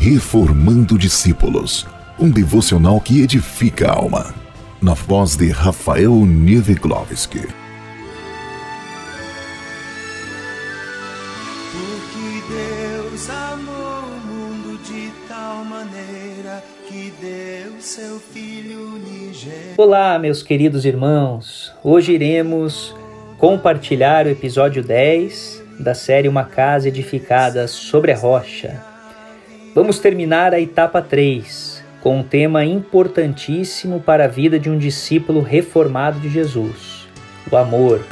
Reformando Discípulos, um devocional que edifica a alma. Na voz de Rafael Nieveglovski. Porque Deus amou o mundo de tal maneira que deu seu Filho unigênito. Olá, meus queridos irmãos. Hoje iremos compartilhar o episódio 10 da série Uma Casa Edificada sobre a Rocha. Vamos terminar a etapa 3 com um tema importantíssimo para a vida de um discípulo reformado de Jesus: o amor.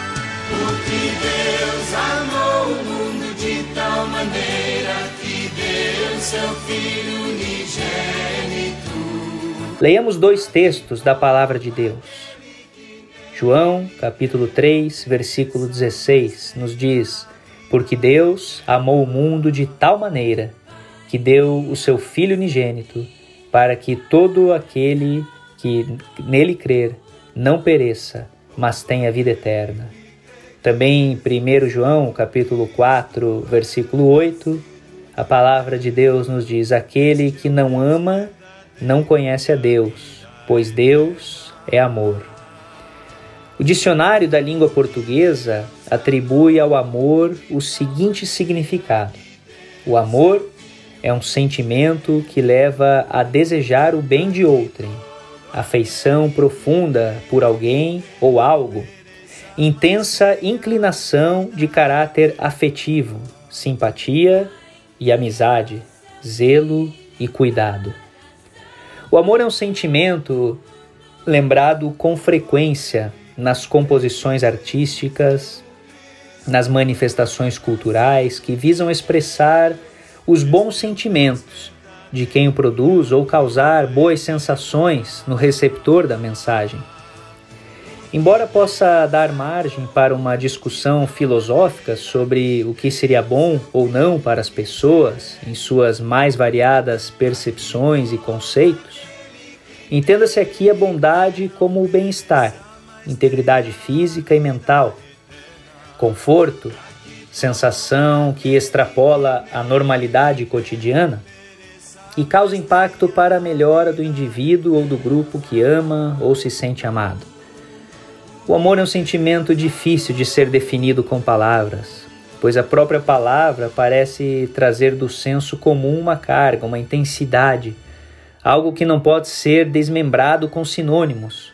Porque Deus amou o mundo de tal maneira que deu seu Filho unigênito. Leiamos dois textos da palavra de Deus. João, capítulo 3, versículo 16, nos diz: Porque Deus amou o mundo de tal maneira que deu o seu Filho unigênito, para que todo aquele que nele crer não pereça, mas tenha vida eterna. Também em 1 João, capítulo 4, versículo 8, a palavra de Deus nos diz: Aquele que não ama não conhece a Deus, pois Deus é amor. O dicionário da língua portuguesa atribui ao amor o seguinte significado: o amor é um sentimento que leva a desejar o bem de outrem, afeição profunda por alguém ou algo, intensa inclinação de caráter afetivo, simpatia e amizade, zelo e cuidado. O amor é um sentimento lembrado com frequência nas composições artísticas, nas manifestações culturais que visam expressar os bons sentimentos de quem o produz ou causar boas sensações no receptor da mensagem. Embora possa dar margem para uma discussão filosófica sobre o que seria bom ou não para as pessoas em suas mais variadas percepções e conceitos, entenda-se aqui a bondade como o bem-estar, integridade física e mental, conforto, sensação que extrapola a normalidade cotidiana e causa impacto para a melhora do indivíduo ou do grupo que ama ou se sente amado. O amor é um sentimento difícil de ser definido com palavras, pois a própria palavra parece trazer do senso comum uma carga, uma intensidade, algo que não pode ser desmembrado com sinônimos,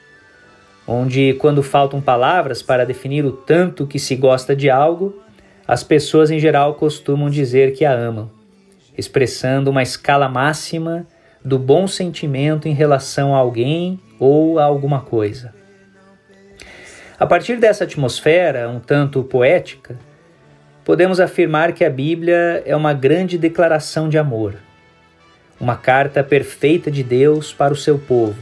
onde, quando faltam palavras para definir o tanto que se gosta de algo, as pessoas em geral costumam dizer que a amam, expressando uma escala máxima do bom sentimento em relação a alguém ou a alguma coisa. A partir dessa atmosfera, um tanto poética, podemos afirmar que a Bíblia é uma grande declaração de amor, uma carta perfeita de Deus para o seu povo,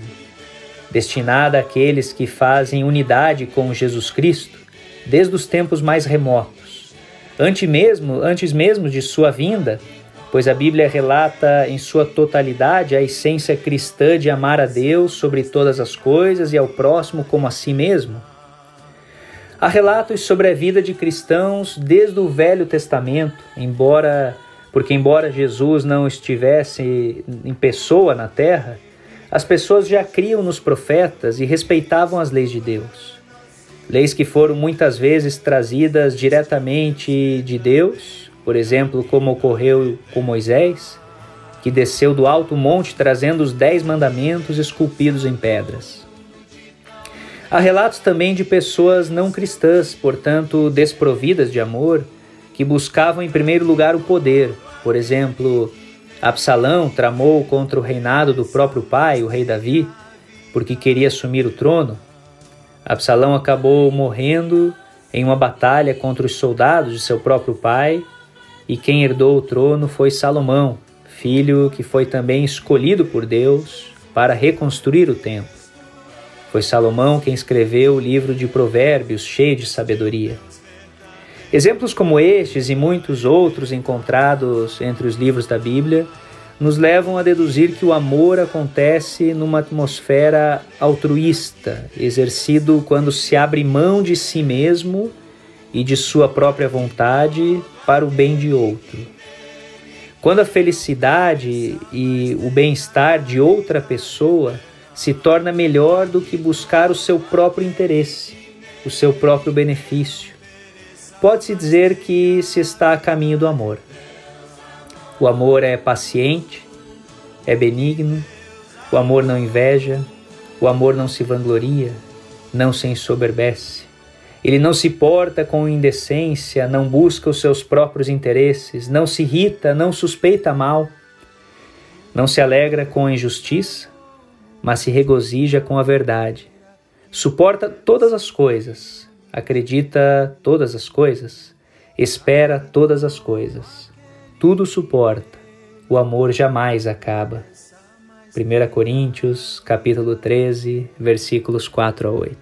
destinada àqueles que fazem unidade com Jesus Cristo desde os tempos mais remotos antes mesmo, antes mesmo de sua vinda, pois a Bíblia relata em sua totalidade a essência cristã de amar a Deus sobre todas as coisas e ao próximo como a si mesmo. Há relatos sobre a vida de cristãos desde o Velho Testamento, embora porque embora Jesus não estivesse em pessoa na terra, as pessoas já criam nos profetas e respeitavam as leis de Deus leis que foram muitas vezes trazidas diretamente de Deus, por exemplo, como ocorreu com Moisés, que desceu do alto monte trazendo os dez mandamentos esculpidos em pedras. Há relatos também de pessoas não cristãs, portanto desprovidas de amor, que buscavam em primeiro lugar o poder. Por exemplo, Absalão tramou contra o reinado do próprio pai, o rei Davi, porque queria assumir o trono. Absalão acabou morrendo em uma batalha contra os soldados de seu próprio pai, e quem herdou o trono foi Salomão, filho que foi também escolhido por Deus para reconstruir o templo. Foi Salomão quem escreveu o livro de Provérbios, cheio de sabedoria. Exemplos como estes e muitos outros encontrados entre os livros da Bíblia nos levam a deduzir que o amor acontece numa atmosfera altruísta, exercido quando se abre mão de si mesmo e de sua própria vontade para o bem de outro. Quando a felicidade e o bem-estar de outra pessoa se torna melhor do que buscar o seu próprio interesse, o seu próprio benefício, pode-se dizer que se está a caminho do amor. O amor é paciente, é benigno, o amor não inveja, o amor não se vangloria, não se ensoberbece. Ele não se porta com indecência, não busca os seus próprios interesses, não se irrita, não suspeita mal, não se alegra com a injustiça, mas se regozija com a verdade. Suporta todas as coisas, acredita todas as coisas, espera todas as coisas. Tudo suporta. O amor jamais acaba. 1 Coríntios, capítulo 13, versículos 4 a 8.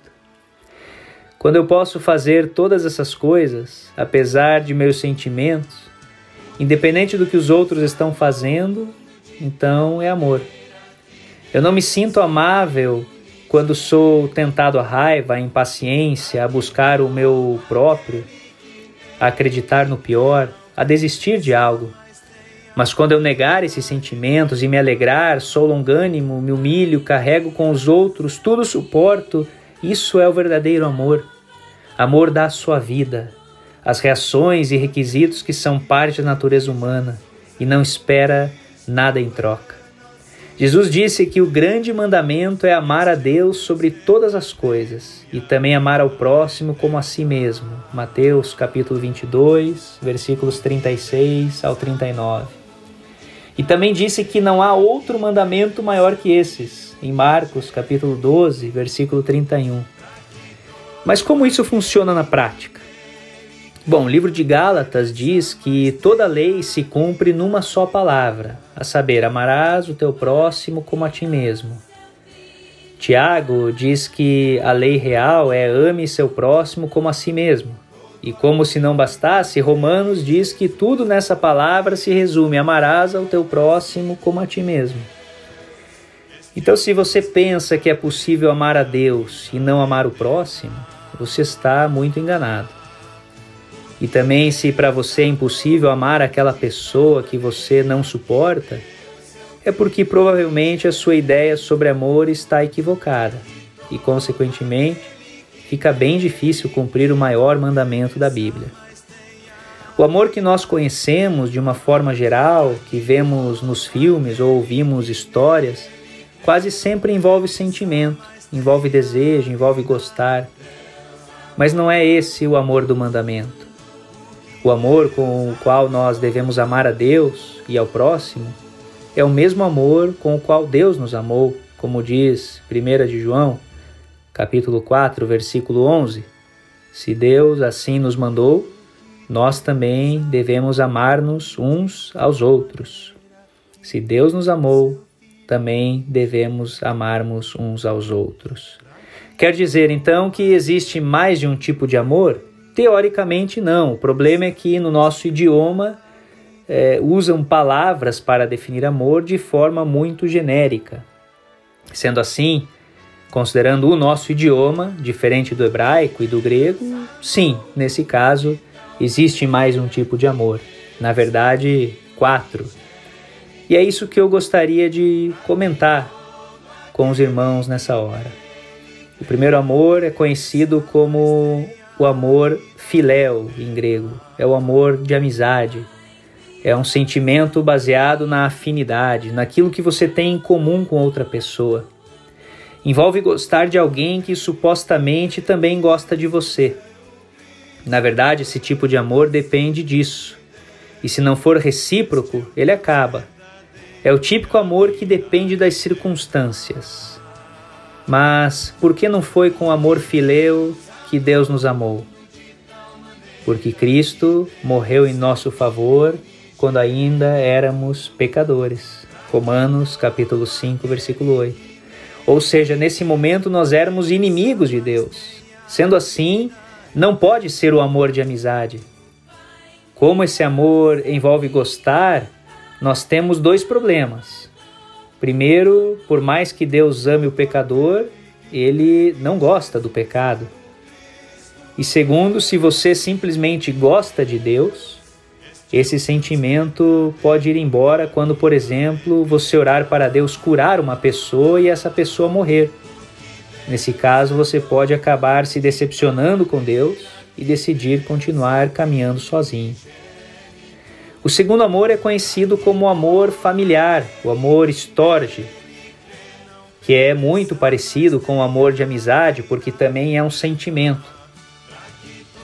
Quando eu posso fazer todas essas coisas, apesar de meus sentimentos, independente do que os outros estão fazendo, então é amor. Eu não me sinto amável quando sou tentado à raiva, à impaciência, a buscar o meu próprio, a acreditar no pior, a desistir de algo. Mas quando eu negar esses sentimentos e me alegrar, sou longânimo, me humilho, carrego com os outros, tudo suporto, isso é o verdadeiro amor. Amor dá sua vida, as reações e requisitos que são parte da natureza humana e não espera nada em troca. Jesus disse que o grande mandamento é amar a Deus sobre todas as coisas e também amar ao próximo como a si mesmo. Mateus capítulo 22, versículos 36 ao 39. E também disse que não há outro mandamento maior que esses, em Marcos, capítulo 12, versículo 31. Mas como isso funciona na prática? Bom, o livro de Gálatas diz que toda lei se cumpre numa só palavra, a saber, amarás o teu próximo como a ti mesmo. Tiago diz que a lei real é ame seu próximo como a si mesmo. E como se não bastasse, Romanos diz que tudo nessa palavra se resume: amarás ao teu próximo como a ti mesmo. Então, se você pensa que é possível amar a Deus e não amar o próximo, você está muito enganado. E também, se para você é impossível amar aquela pessoa que você não suporta, é porque provavelmente a sua ideia sobre amor está equivocada e, consequentemente, fica bem difícil cumprir o maior mandamento da Bíblia. O amor que nós conhecemos de uma forma geral, que vemos nos filmes ou ouvimos histórias, quase sempre envolve sentimento, envolve desejo, envolve gostar. Mas não é esse o amor do mandamento. O amor com o qual nós devemos amar a Deus e ao próximo é o mesmo amor com o qual Deus nos amou, como diz 1 de João, capítulo 4, versículo 11. Se Deus assim nos mandou, nós também devemos amar-nos uns aos outros. Se Deus nos amou, também devemos amarmos uns aos outros. Quer dizer então que existe mais de um tipo de amor? Teoricamente, não. O problema é que no nosso idioma é, usam palavras para definir amor de forma muito genérica. Sendo assim, considerando o nosso idioma, diferente do hebraico e do grego, sim, nesse caso, existe mais um tipo de amor. Na verdade, quatro e é isso que eu gostaria de comentar com os irmãos nessa hora. O primeiro amor é conhecido como o amor filéu em grego, é o amor de amizade. É um sentimento baseado na afinidade, naquilo que você tem em comum com outra pessoa. Envolve gostar de alguém que supostamente também gosta de você. Na verdade, esse tipo de amor depende disso. E se não for recíproco, ele acaba. É o típico amor que depende das circunstâncias. Mas por que não foi com amor fileu que Deus nos amou? Porque Cristo morreu em nosso favor quando ainda éramos pecadores. Romanos capítulo 5, versículo 8. Ou seja, nesse momento nós éramos inimigos de Deus. Sendo assim, não pode ser o amor de amizade. Como esse amor envolve gostar, nós temos dois problemas. Primeiro, por mais que Deus ame o pecador, ele não gosta do pecado. E segundo, se você simplesmente gosta de Deus, Esse sentimento pode ir embora quando, por exemplo, você orar para Deus curar uma pessoa e essa pessoa morrer. Nesse caso, você pode acabar se decepcionando com Deus e decidir continuar caminhando sozinho. O segundo amor é conhecido como amor familiar, o amor storge, que é muito parecido com o amor de amizade, porque também é um sentimento.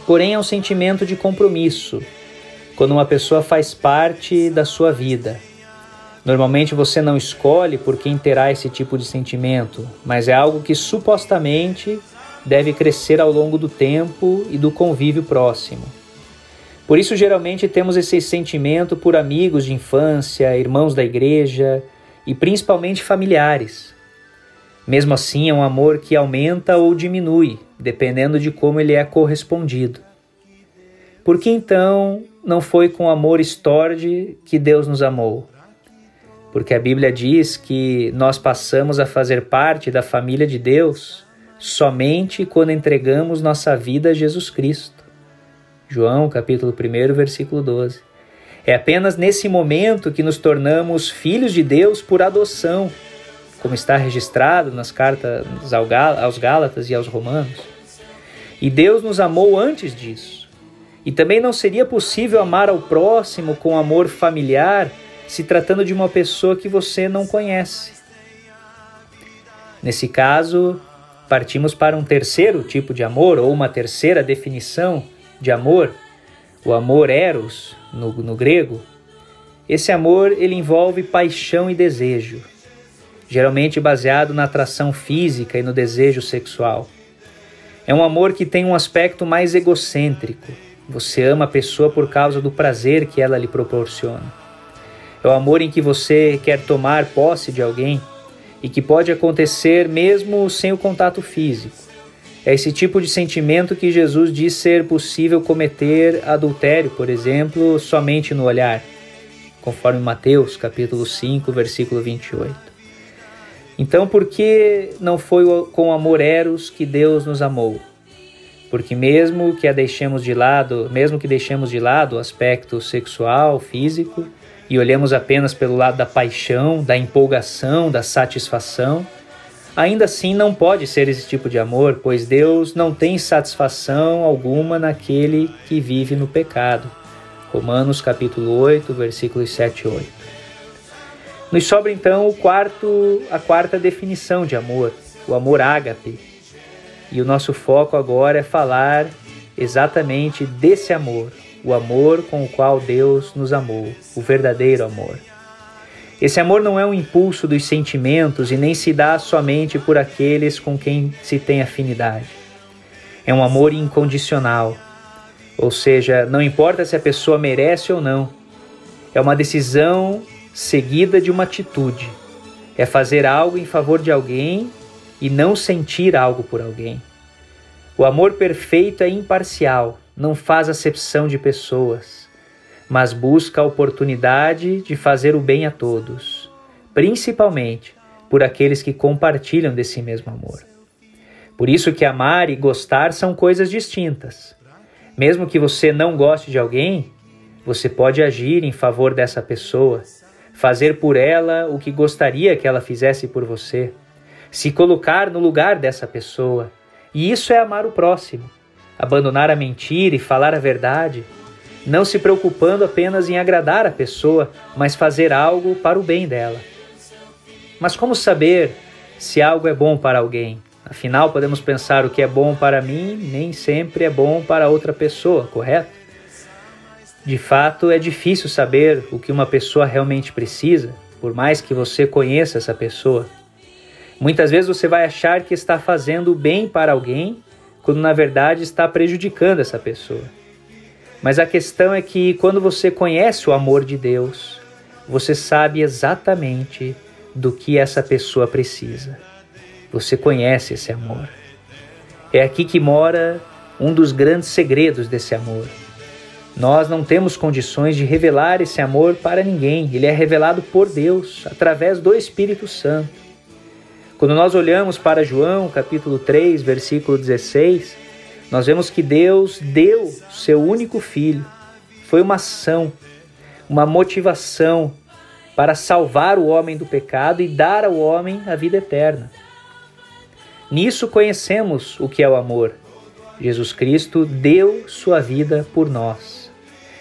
Porém, é um sentimento de compromisso, quando uma pessoa faz parte da sua vida. Normalmente você não escolhe por quem terá esse tipo de sentimento, mas é algo que supostamente deve crescer ao longo do tempo e do convívio próximo. Por isso, geralmente, temos esse sentimento por amigos de infância, irmãos da igreja e principalmente familiares. Mesmo assim, é um amor que aumenta ou diminui, dependendo de como ele é correspondido. Por que então não foi com amor estorde que Deus nos amou? Porque a Bíblia diz que nós passamos a fazer parte da família de Deus somente quando entregamos nossa vida a Jesus Cristo. João, capítulo 1, versículo 12. É apenas nesse momento que nos tornamos filhos de Deus por adoção como está registrado nas cartas aos Gálatas e aos Romanos. E Deus nos amou antes disso. E também não seria possível amar ao próximo com amor familiar se tratando de uma pessoa que você não conhece. Nesse caso, partimos para um terceiro tipo de amor, ou uma terceira definição de amor, o amor eros, no, no grego. Esse amor ele envolve paixão e desejo geralmente baseado na atração física e no desejo sexual. É um amor que tem um aspecto mais egocêntrico. Você ama a pessoa por causa do prazer que ela lhe proporciona. É o amor em que você quer tomar posse de alguém e que pode acontecer mesmo sem o contato físico. É esse tipo de sentimento que Jesus diz ser possível cometer adultério, por exemplo, somente no olhar, conforme Mateus capítulo 5, versículo 28. Então, por que não foi com amor eros que Deus nos amou? Porque mesmo que a deixemos de lado, mesmo que deixemos de lado o aspecto sexual, físico, e olhemos apenas pelo lado da paixão, da empolgação, da satisfação, ainda assim não pode ser esse tipo de amor, pois Deus não tem satisfação alguma naquele que vive no pecado. Romanos capítulo 8, versículos 7 e 8. Nos sobra então o quarto, a quarta definição de amor, o amor ágape. E o nosso foco agora é falar exatamente desse amor, o amor com o qual Deus nos amou, o verdadeiro amor. Esse amor não é um impulso dos sentimentos e nem se dá somente por aqueles com quem se tem afinidade. É um amor incondicional, ou seja, não importa se a pessoa merece ou não. É uma decisão seguida de uma atitude. É fazer algo em favor de alguém e não sentir algo por alguém. O amor perfeito é imparcial, não faz acepção de pessoas, mas busca a oportunidade de fazer o bem a todos, principalmente por aqueles que compartilham desse mesmo amor. Por isso que amar e gostar são coisas distintas. Mesmo que você não goste de alguém, você pode agir em favor dessa pessoa fazer por ela o que gostaria que ela fizesse por você, se colocar no lugar dessa pessoa. E isso é amar o próximo, abandonar a mentira e falar a verdade, não se preocupando apenas em agradar a pessoa, mas fazer algo para o bem dela. Mas como saber se algo é bom para alguém? Afinal, podemos pensar o que é bom para mim nem sempre é bom para outra pessoa, correto? De fato, é difícil saber o que uma pessoa realmente precisa, por mais que você conheça essa pessoa. Muitas vezes você vai achar que está fazendo bem para alguém, quando na verdade está prejudicando essa pessoa. Mas a questão é que quando você conhece o amor de Deus, você sabe exatamente do que essa pessoa precisa. Você conhece esse amor. É aqui que mora um dos grandes segredos desse amor nós não temos condições de revelar esse amor para ninguém, ele é revelado por Deus, através do Espírito Santo. Quando nós olhamos para João, capítulo 3, versículo 16, nós vemos que Deus deu seu único filho. Foi uma ação, uma motivação para salvar o homem do pecado e dar ao homem a vida eterna. Nisso conhecemos o que é o amor. Jesus Cristo deu sua vida por nós.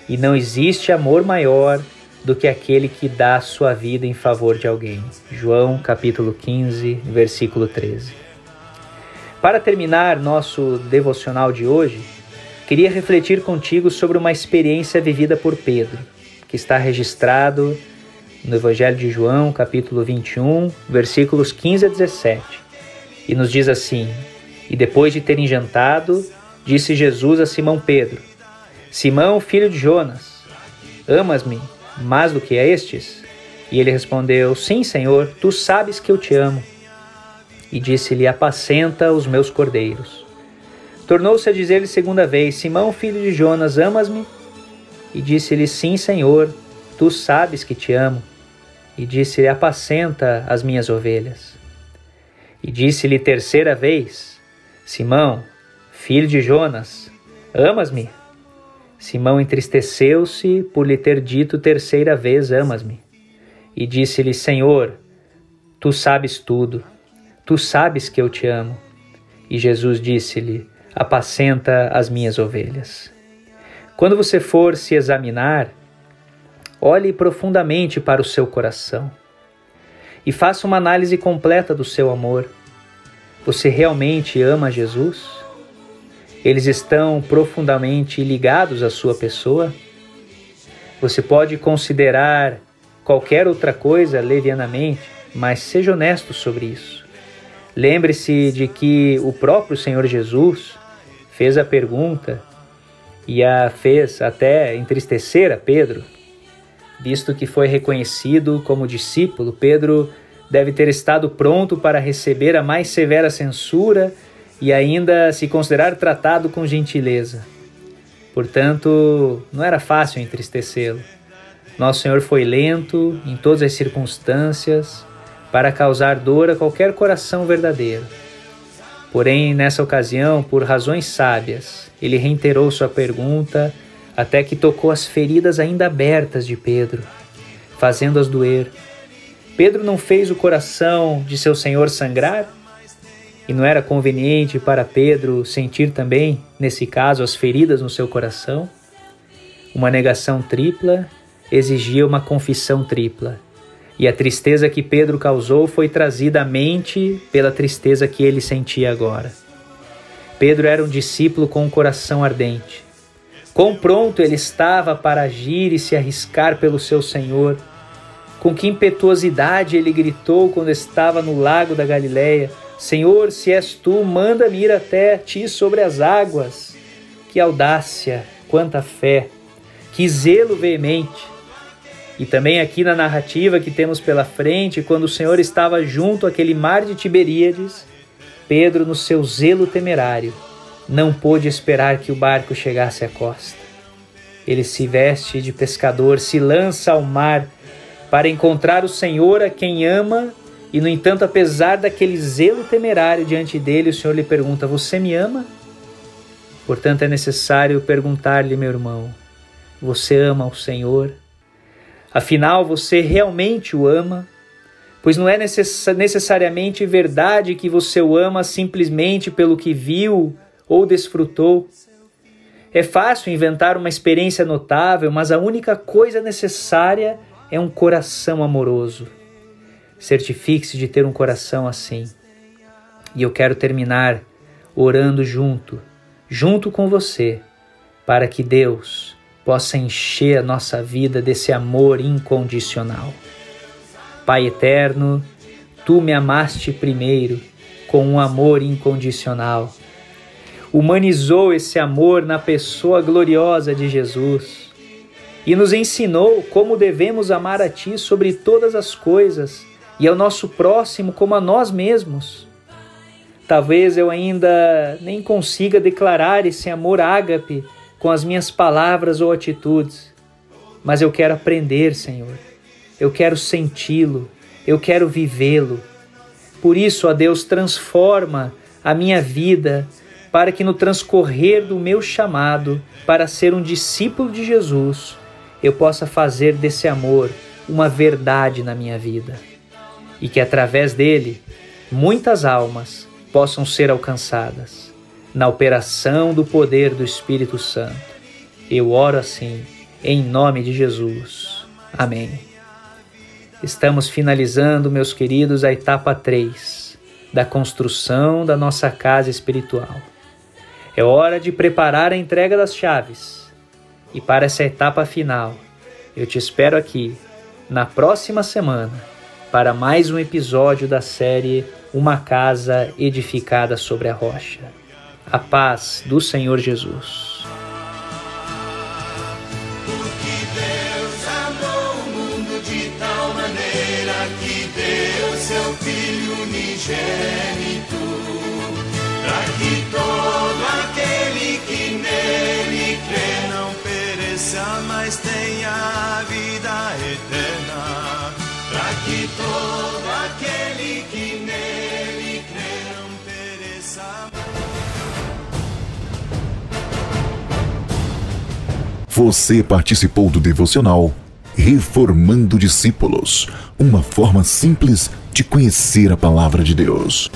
E não existe amor maior do que aquele que dá sua vida em favor de alguém. João capítulo 15, versículo 13. Para terminar nosso devocional de hoje, queria refletir contigo sobre uma experiência vivida por Pedro, que está registrado no Evangelho de João, capítulo 21, versículos 15 a 17. E nos diz assim: E depois de terem jantado, disse Jesus a Simão Pedro: Simão, filho de Jonas, amas-me mais do que estes? E ele respondeu: Sim, Senhor, tu sabes que eu te amo. E disse-lhe: Apacenta os meus cordeiros. Tornou-se a dizer-lhe segunda vez: Simão, filho de Jonas, amas-me? E disse-lhe: Sim, Senhor, tu sabes que te amo. E disse-lhe: Apacenta as minhas ovelhas. E disse-lhe terceira vez: Simão, filho de Jonas, amas-me? Simão entristeceu-se por lhe ter dito terceira vez: Amas-me. E disse-lhe: Senhor, tu sabes tudo, tu sabes que eu te amo. E Jesus disse-lhe: Apacenta as minhas ovelhas. Quando você for se examinar, olhe profundamente para o seu coração e faça uma análise completa do seu amor. Você realmente ama Jesus? Eles estão profundamente ligados à sua pessoa. Você pode considerar qualquer outra coisa levianamente, mas seja honesto sobre isso. Lembre-se de que o próprio Senhor Jesus fez a pergunta e a fez até entristecer a Pedro, visto que foi reconhecido como discípulo. Pedro deve ter estado pronto para receber a mais severa censura e ainda se considerar tratado com gentileza. Portanto, não era fácil entristecê-lo. Nosso Senhor foi lento em todas as circunstâncias para causar dor a qualquer coração verdadeiro. Porém, nessa ocasião, por razões sábias, ele reiterou sua pergunta até que tocou as feridas ainda abertas de Pedro, fazendo-as doer. Pedro não fez o coração de seu Senhor sangrar? E não era conveniente para Pedro sentir também, nesse caso, as feridas no seu coração? Uma negação tripla exigia uma confissão tripla. E a tristeza que Pedro causou foi trazida à mente pela tristeza que ele sentia agora. Pedro era um discípulo com um coração ardente. Quão pronto ele estava para agir e se arriscar pelo seu Senhor. Com que impetuosidade ele gritou quando estava no lago da Galileia: Senhor, se és tu, manda-me ir até ti sobre as águas. Que audácia, quanta fé, que zelo veemente. E também aqui na narrativa que temos pela frente, quando o Senhor estava junto àquele mar de Tiberíades, Pedro, no seu zelo temerário, não pôde esperar que o barco chegasse à costa. Ele se veste de pescador, se lança ao mar para encontrar o Senhor a quem ama e, no entanto, apesar daquele zelo temerário diante dele, o Senhor lhe pergunta: Você me ama? Portanto, é necessário perguntar-lhe, meu irmão: Você ama o Senhor? Afinal, você realmente o ama? Pois não é necess necessariamente verdade que você o ama simplesmente pelo que viu ou desfrutou. É fácil inventar uma experiência notável, mas a única coisa necessária é um coração amoroso. Certifique-se de ter um coração assim. E eu quero terminar orando junto, junto com você, para que Deus possa encher a nossa vida desse amor incondicional. Pai eterno, tu me amaste primeiro com um amor incondicional. Humanizou esse amor na pessoa gloriosa de Jesus e nos ensinou como devemos amar a Ti sobre todas as coisas e ao nosso próximo como a nós mesmos. Talvez eu ainda nem consiga declarar esse amor ágape com as minhas palavras ou atitudes, mas eu quero aprender, Senhor. Eu quero senti-lo, eu quero vivê-lo. Por isso, ó Deus, transforma a minha vida para que no transcorrer do meu chamado para ser um discípulo de Jesus, eu possa fazer desse amor uma verdade na minha vida e que através dele muitas almas possam ser alcançadas na operação do poder do Espírito Santo. Eu oro assim, em nome de Jesus. Amém. Estamos finalizando, meus queridos, a etapa 3 da construção da nossa casa espiritual. É hora de preparar a entrega das chaves. E para essa etapa final, eu te espero aqui na próxima semana para mais um episódio da série Uma Casa Edificada sobre a Rocha. A paz do Senhor Jesus. Porque Deus amou o mundo Você participou do devocional Reformando Discípulos uma forma simples de conhecer a palavra de Deus.